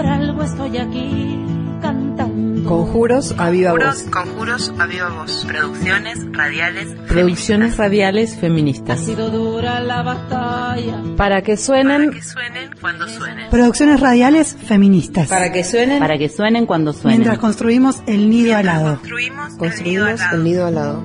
por algo estoy aquí cantando. Conjuros a viva voz. Conjuros a viva voz. Producciones radiales. Producciones radiales Ha feministas. sido dura la batalla. Para que suenen, Que suenen cuando suenen. Producciones radiales feministas. para que suenen, para que suenen cuando suenen. Mientras construimos el nido alado. Construimos, construimos el nido al lado.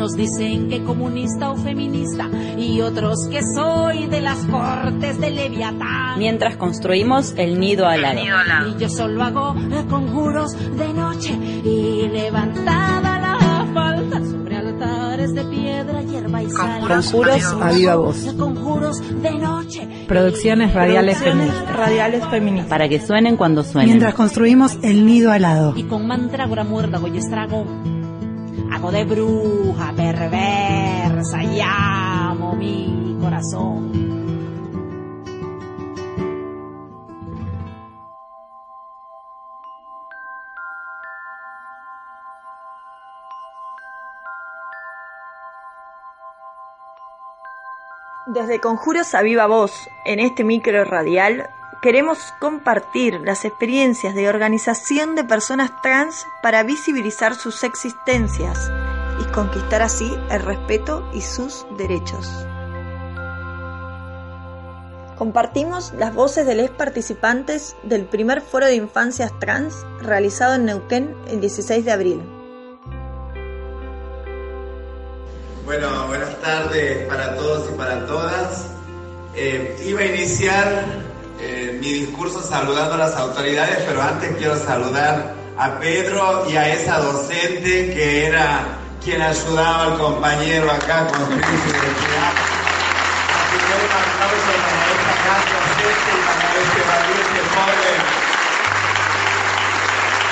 Unos dicen que comunista o feminista y otros que soy de las cortes de Leviatán. Mientras construimos el nido alado. nido al lado. Y yo solo hago eh, conjuros de noche y levantada la falda sobre altares de piedra, hierba y sal. Conjuros a viva voz. Eh, Conjuros de noche. Producciones radiales feministas. radiales feministas. Para que suenen cuando suenen. Mientras construimos el nido alado. Y con mandrágora muérdago y estrago de bruja perversa y amo mi corazón. Desde Conjuros a Viva Voz, en este micro radial, queremos compartir las experiencias de organización de personas trans para visibilizar sus existencias y conquistar así el respeto y sus derechos. Compartimos las voces de los participantes del primer foro de infancias trans realizado en Neuquén el 16 de abril. Bueno, buenas tardes para todos y para todas. Eh, iba a iniciar eh, mi discurso saludando a las autoridades, pero antes quiero saludar a Pedro y a esa docente que era quien ayudaba al compañero acá construir su identidad. Así que un aplauso para esta gran docente y para este valiente joven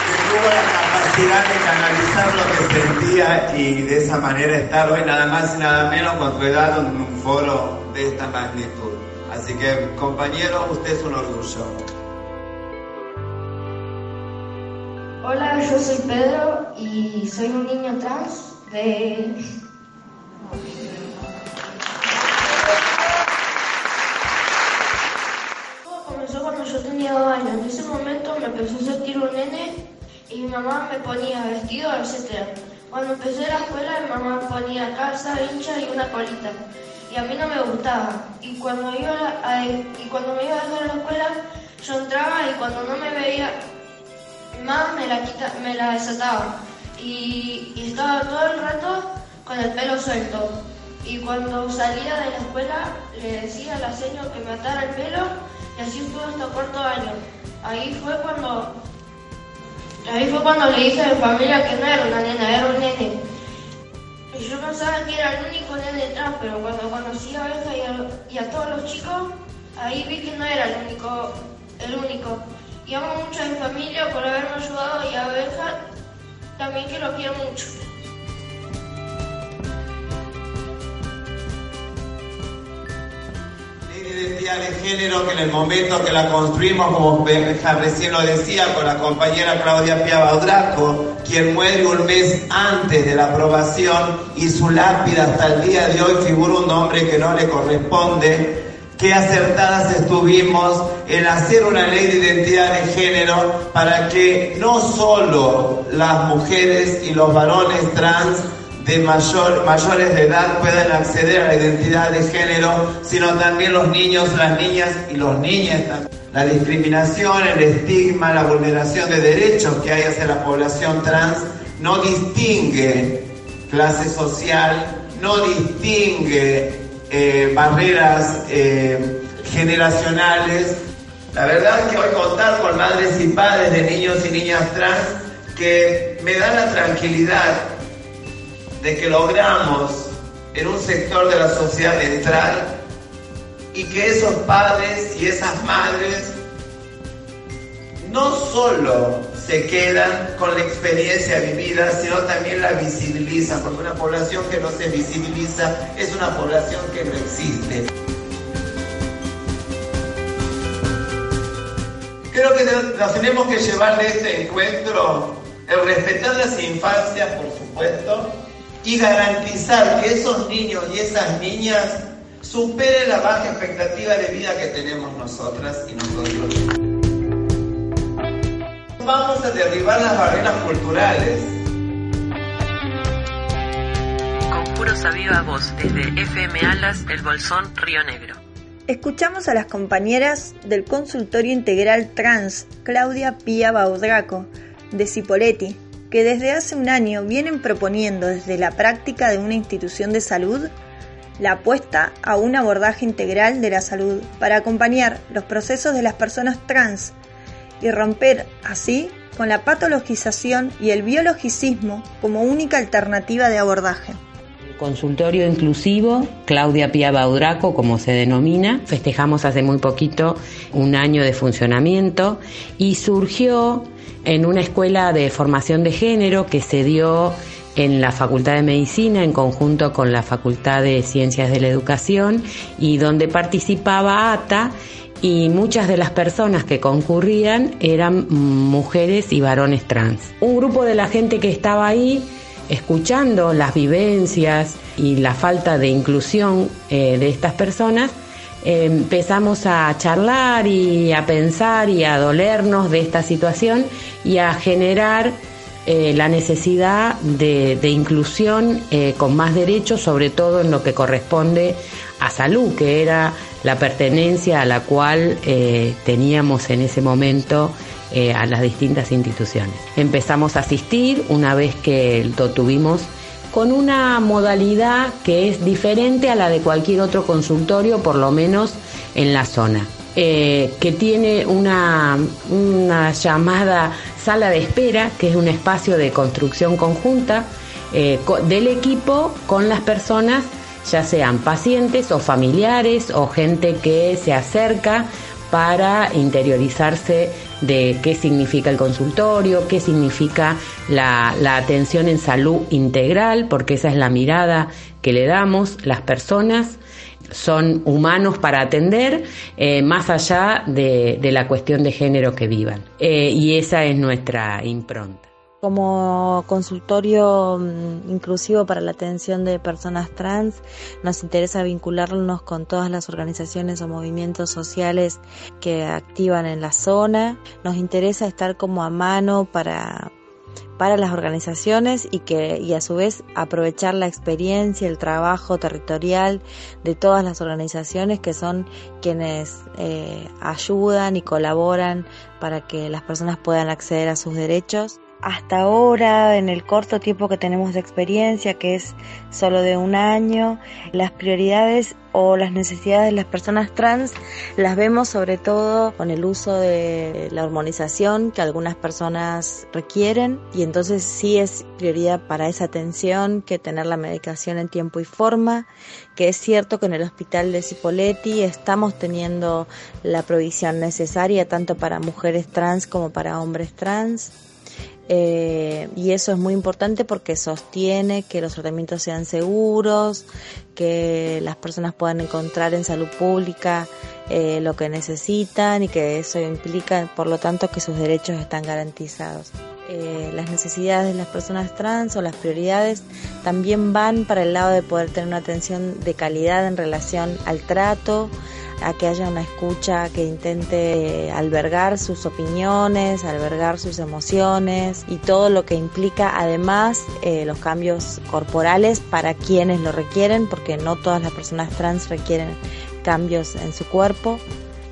que tuvo la capacidad de canalizar lo que sentía y de esa manera estar hoy nada más y nada menos con su edad en un foro de esta magnitud. Así que compañero, usted es un orgullo. Hola, yo soy Pedro y soy un niño trans de... Todo comenzó cuando yo tenía dos años. En ese momento me empezó a sentir un nene y mi mamá me ponía vestido, etc. Cuando empecé la escuela, mi mamá ponía calza, hincha y una colita. A mí no me gustaba. Y cuando, iba y cuando me iba a dejar la escuela, yo entraba y cuando no me veía más me la, quita, me la desataba. Y, estaba todo el rato con el pelo suelto. Y cuando salía de la escuela le decía a la señora que me atara el pelo y así estuve hasta cuarto año. Ahí fue cuando ahí fue cuando le dije a mi familia que no era una nena, era un pero cuando conocí a Benja y a, todos los chicos, ahí vi que no era el único, el único. Y amo mucho a mi familia por haberme ayudado y a Benja también que lo quiero mucho. De género que en el momento que la construimos, como recién lo decía, con la compañera Claudia Piava Draco, quien muere un mes antes de la aprobación y su lápida hasta el día de hoy figura un nombre que no le corresponde, qué acertadas estuvimos en hacer una ley de identidad de género para que no solo las mujeres y los varones trans de mayor, mayores de edad puedan acceder a la identidad de género, sino también los niños, las niñas y los niños. La discriminación, el estigma, la vulneración de derechos que hay hacia la población trans no distingue clase social, no distingue eh, barreras eh, generacionales. La verdad es que hoy contar con madres y padres de niños y niñas trans que me dan la tranquilidad de que logramos en un sector de la sociedad entrar y que esos padres y esas madres no solo se quedan con la experiencia vivida, sino también la visibilizan, porque una población que no se visibiliza es una población que no existe. Creo que nos tenemos que llevar de este encuentro el respetar las infancias, por supuesto, y garantizar que esos niños y esas niñas superen la baja expectativa de vida que tenemos nosotras y nosotros. vamos a derribar las barreras culturales. Conjuros a viva voz desde FM Alas, El Bolsón, Río Negro. Escuchamos a las compañeras del consultorio integral trans, Claudia Pía Baudraco, de Cipoletti, que desde hace un año vienen proponiendo desde la práctica de una institución de salud la apuesta a un abordaje integral de la salud para acompañar los procesos de las personas trans y romper así con la patologización y el biologicismo como única alternativa de abordaje. Consultorio inclusivo, Claudia Pía Baudraco, como se denomina. Festejamos hace muy poquito un año de funcionamiento y surgió en una escuela de formación de género que se dio en la Facultad de Medicina en conjunto con la Facultad de Ciencias de la Educación y donde participaba ATA y muchas de las personas que concurrían eran mujeres y varones trans. Un grupo de la gente que estaba ahí escuchando las vivencias y la falta de inclusión eh, de estas personas, eh, empezamos a charlar y a pensar y a dolernos de esta situación y a generar eh, la necesidad de, inclusión con más derechos, sobre todo en lo que corresponde a salud, que era la pertenencia a la cual teníamos en ese momento eh, a las distintas instituciones. Empezamos a asistir una vez que lo tuvimos con una modalidad que es diferente a la de cualquier otro consultorio, por lo menos en la zona. Eh, que tiene una, una, llamada sala de espera, que es un espacio de construcción conjunta eh, del equipo con las personas, ya sean pacientes o familiares o gente que se acerca para interiorizarse de qué significa el consultorio, qué significa la, atención en salud integral, porque esa es la mirada que le damos. Las personas son humanos para atender, eh, más allá de, la cuestión de género que vivan. Eh, y esa es nuestra impronta. Como consultorio mm, inclusivo para la atención de personas trans, nos interesa vincularnos con todas las organizaciones o movimientos sociales que activan en la zona. Nos interesa estar como a mano para, para las organizaciones y que y a su vez aprovechar la experiencia, el trabajo territorial de todas las organizaciones que son quienes eh, ayudan y colaboran para que las personas puedan acceder a sus derechos hasta ahora, en el corto tiempo que tenemos de experiencia, que es solo de un año, las prioridades o las necesidades de las personas trans las vemos sobre todo con el uso de la hormonización que algunas personas requieren. Y entonces sí es prioridad para esa atención que tener la medicación en tiempo y forma, que es cierto que en el hospital de Cipoletti estamos teniendo la provisión necesaria tanto para mujeres trans como para hombres trans eh, y eso es muy importante porque sostiene que los tratamientos sean seguros, que las personas puedan encontrar en salud pública eh, lo que necesitan y que eso implica, por lo tanto, que sus derechos están garantizados. Eh, las necesidades de las personas trans o las prioridades también van para el lado de poder tener una atención de calidad en relación al trato, a que haya una escucha que intente albergar sus opiniones, albergar sus emociones y todo lo que implica además eh, los cambios corporales para quienes lo requieren, porque no todas las personas trans requieren cambios en su cuerpo.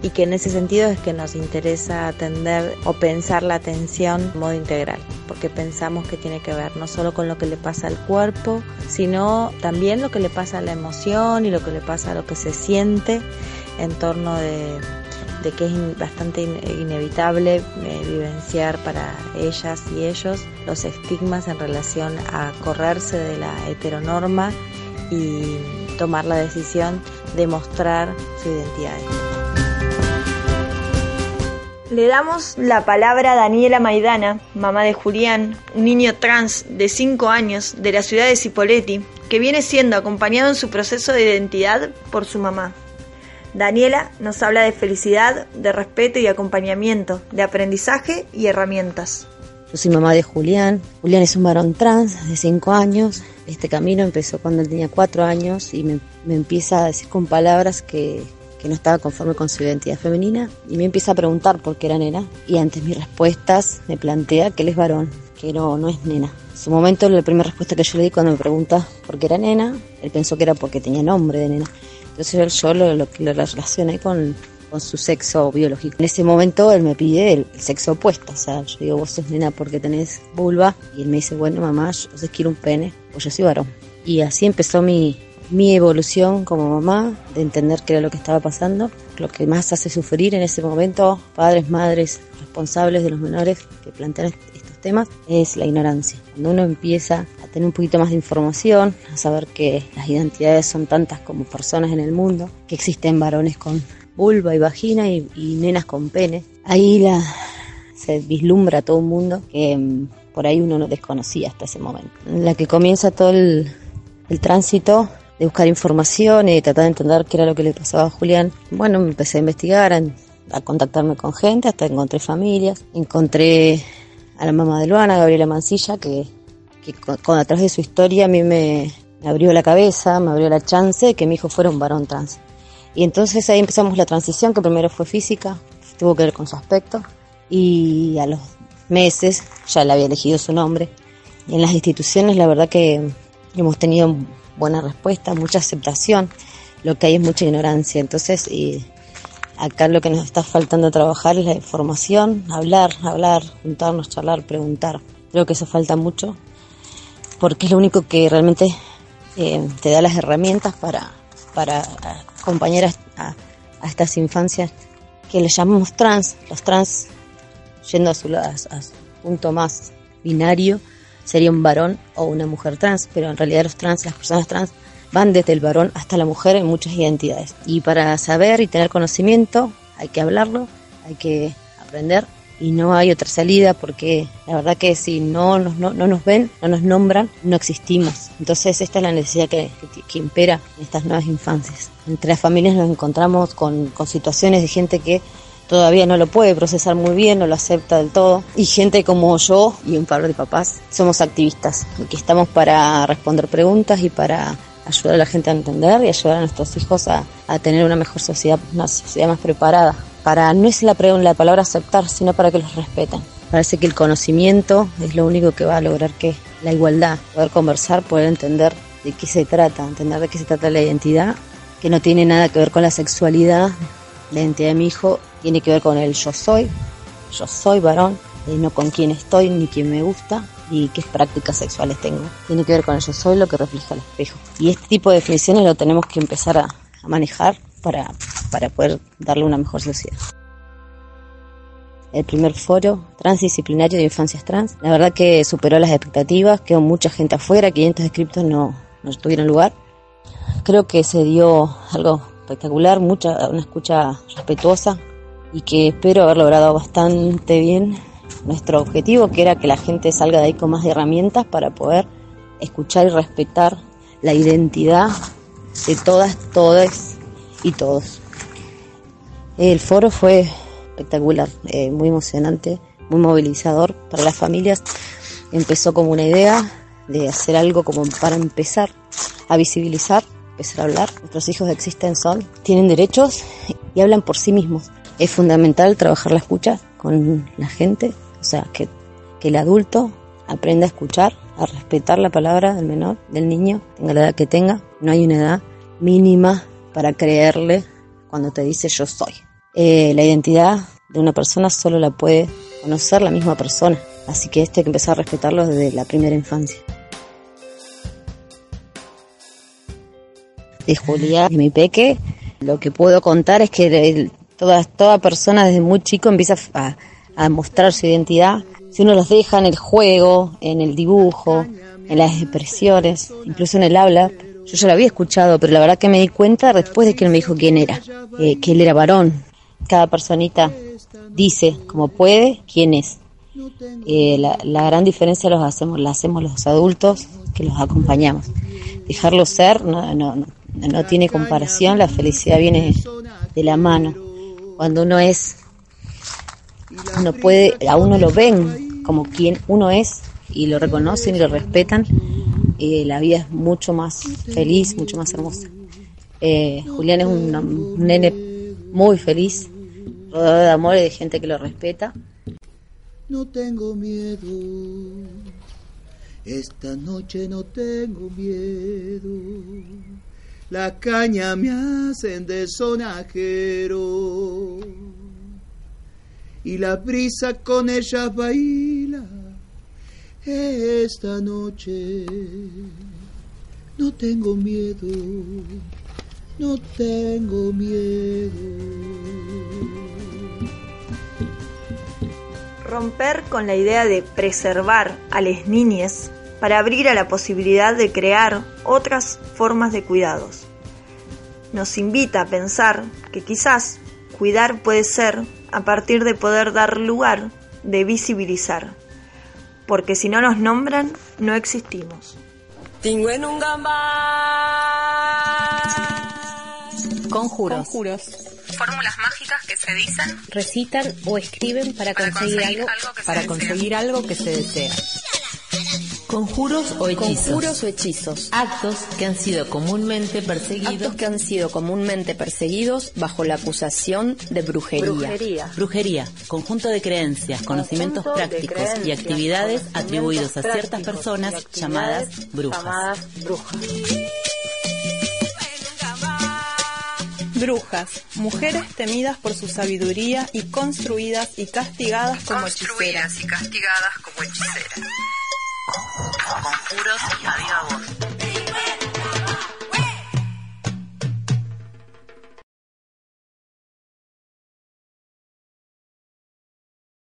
Y que en ese sentido es que nos interesa atender o pensar la atención de modo integral, porque pensamos que tiene que ver no solo con lo que le pasa al cuerpo, sino también lo que le pasa a la emoción y lo que le pasa a lo que se siente en torno de, que es bastante inevitable eh, vivenciar para ellas y ellos los estigmas en relación a correrse de la heteronorma y tomar la decisión de mostrar su identidad. Le damos la palabra a Daniela Maidana, mamá de Julián, un niño trans de 5 años de la ciudad de Cipoletti, que viene siendo acompañado en su proceso de identidad por su mamá. Daniela nos habla de felicidad, de respeto y acompañamiento, de aprendizaje y herramientas. Yo soy mamá de Julián. Julián es un varón trans de 5 años. Este camino empezó cuando él tenía 4 años y me, empieza a decir con palabras que, que no estaba conforme con su identidad femenina y me empieza a preguntar por qué era nena y ante mis respuestas me plantea que él es varón, que no, no es nena. En su momento la primera respuesta que yo le di cuando me pregunta por qué era nena, él pensó que era porque tenía nombre de nena. Entonces yo lo, lo, lo relacioné con, con su sexo biológico. En ese momento él me pide el, sexo opuesto, o sea, yo digo, vos sos nena porque tenés vulva, y él me dice, bueno, mamá, yo quiero un pene, pues yo soy varón. Y así empezó mi, mi evolución como mamá, de entender qué era lo que estaba pasando. Lo que más hace sufrir en ese momento, padres, madres, responsables de los menores que plantean estos temas, es la ignorancia. Cuando uno empieza a tener un poquito más de información, a saber que las identidades son tantas como personas en el mundo, que existen varones con vulva y vagina y, nenas con pene, ahí la, se vislumbra todo un mundo que mm, por ahí uno no desconocía hasta ese momento. En la que comienza todo el, el tránsito de buscar información y de tratar de entender qué era lo que le pasaba a Julián. Bueno, me empecé a investigar, a, contactarme con gente, hasta encontré familias. Encontré a la mamá de Luana, Gabriela Mancilla, que, que través de su historia a mí me, me, abrió la cabeza, me abrió la chance de que mi hijo fuera un varón trans. Y entonces ahí empezamos la transición, que primero fue física, tuvo que ver con su aspecto, y a los meses ya le había elegido su nombre. Y en las instituciones la verdad que hemos tenido buena respuesta, mucha aceptación, lo que hay es mucha ignorancia. Entonces, y acá lo que nos está faltando trabajar es la información, hablar, hablar, juntarnos, charlar, preguntar. Creo que eso falta mucho, porque es lo único que realmente eh, te da las herramientas para, para acompañar a, estas infancias que le llamamos trans, los trans, yendo a su, a su punto más binario, sería un varón o una mujer trans, pero en realidad los trans, las personas trans, van desde el varón hasta la mujer en muchas identidades. Y para saber y tener conocimiento hay que hablarlo, hay que aprender y no hay otra salida porque la verdad que si no nos, no, nos ven, no nos nombran, no existimos. Entonces esta es la necesidad que, que, impera en estas nuevas infancias. Entre las familias nos encontramos con, con situaciones de gente que todavía no lo puede procesar muy bien, no lo acepta del todo. Y gente como yo y un par de papás somos activistas, que estamos para responder preguntas y para ayudar a la gente a entender y ayudar a nuestros hijos a, tener una mejor sociedad, una sociedad más preparada. Para no es la, la palabra aceptar, sino para que los respeten. Parece que el conocimiento es lo único que va a lograr que la igualdad, poder conversar, poder entender de qué se trata, entender de qué se trata la identidad, que no tiene nada que ver con la sexualidad, la identidad de mi hijo tiene que ver con el yo soy, yo soy varón, y no con quién estoy ni quién me gusta y qué prácticas sexuales tengo. Tiene que ver con el yo soy, lo que refleja el espejo. Y este tipo de definiciones lo tenemos que empezar a, manejar para, para poder darle una mejor sociedad el primer foro transdisciplinario de infancias trans. La verdad que superó las expectativas, quedó mucha gente afuera, 500 escritos no, no tuvieron lugar. Creo que se dio algo espectacular, mucha, una escucha respetuosa y que espero haber logrado bastante bien nuestro objetivo, que era que la gente salga de ahí con más herramientas para poder escuchar y respetar la identidad de todas, todas y todos. El foro fue espectacular, eh, muy emocionante, muy movilizador para las familias. Empezó como una idea de hacer algo como para empezar a visibilizar empezar a hablar. Nuestros hijos existen, son, tienen derechos y hablan por sí mismos. Es fundamental trabajar la escucha con la gente, o sea, que, que el adulto aprenda a escuchar, a respetar la palabra del menor, del niño, tenga la edad que tenga. No hay una edad mínima para creerle cuando te dice yo soy. Eh, la identidad de una persona solo la puede conocer la misma persona, así que esto hay que empezar a respetarlo desde la primera infancia. de Julián y mi peque, lo que puedo contar es que toda, toda persona desde muy chico empieza a, a mostrar su identidad. Si uno los deja en el juego, en el dibujo, en las expresiones, incluso en el habla, yo ya lo había escuchado, pero la verdad que me di cuenta después de que él me dijo quién era, eh, que él era varón. Cada personita dice como puede quién es. Eh, la, gran diferencia los hacemos, la hacemos los adultos que los acompañamos. Dejarlo ser no, no, no tiene comparación, la felicidad viene de la mano. Cuando uno es, uno puede, a uno lo ven como quien uno es y lo reconocen y lo respetan, y la vida es mucho más feliz, mucho más hermosa. Eh, Julián es un, nene muy feliz, de amor y de gente que lo respeta. No tengo miedo, esta noche no tengo miedo. La caña me hacen de sonajero y la brisa con ellas baila esta noche. No tengo miedo, no tengo miedo. Romper con la idea de preservar a las niñas para abrir a la posibilidad de crear otras formas de cuidados. Nos invita a pensar que quizás cuidar puede ser a partir de poder dar lugar, de visibilizar, porque si no nos nombran, no existimos. Conjuros. Conjuros. Fórmulas mágicas que se dicen, recitan o escriben para, para conseguir, conseguir algo, algo que se para desea. conseguir algo que se desea. Conjuros o hechizos. Conjuros o hechizos. Actos que han sido comúnmente perseguidos. Actos que han sido comúnmente perseguidos bajo la acusación de brujería. Brujería. Brujería, conjunto de creencias, conocimientos Conjunto prácticos y creencias, actividades conocimientos atribuidos a ciertas personas y actividades llamadas brujas. llamadas brujas. Brujas, mujeres temidas por su sabiduría y construidas y castigadas como construidas hechiceras. y castigadas como hechiceras. Conjuros y.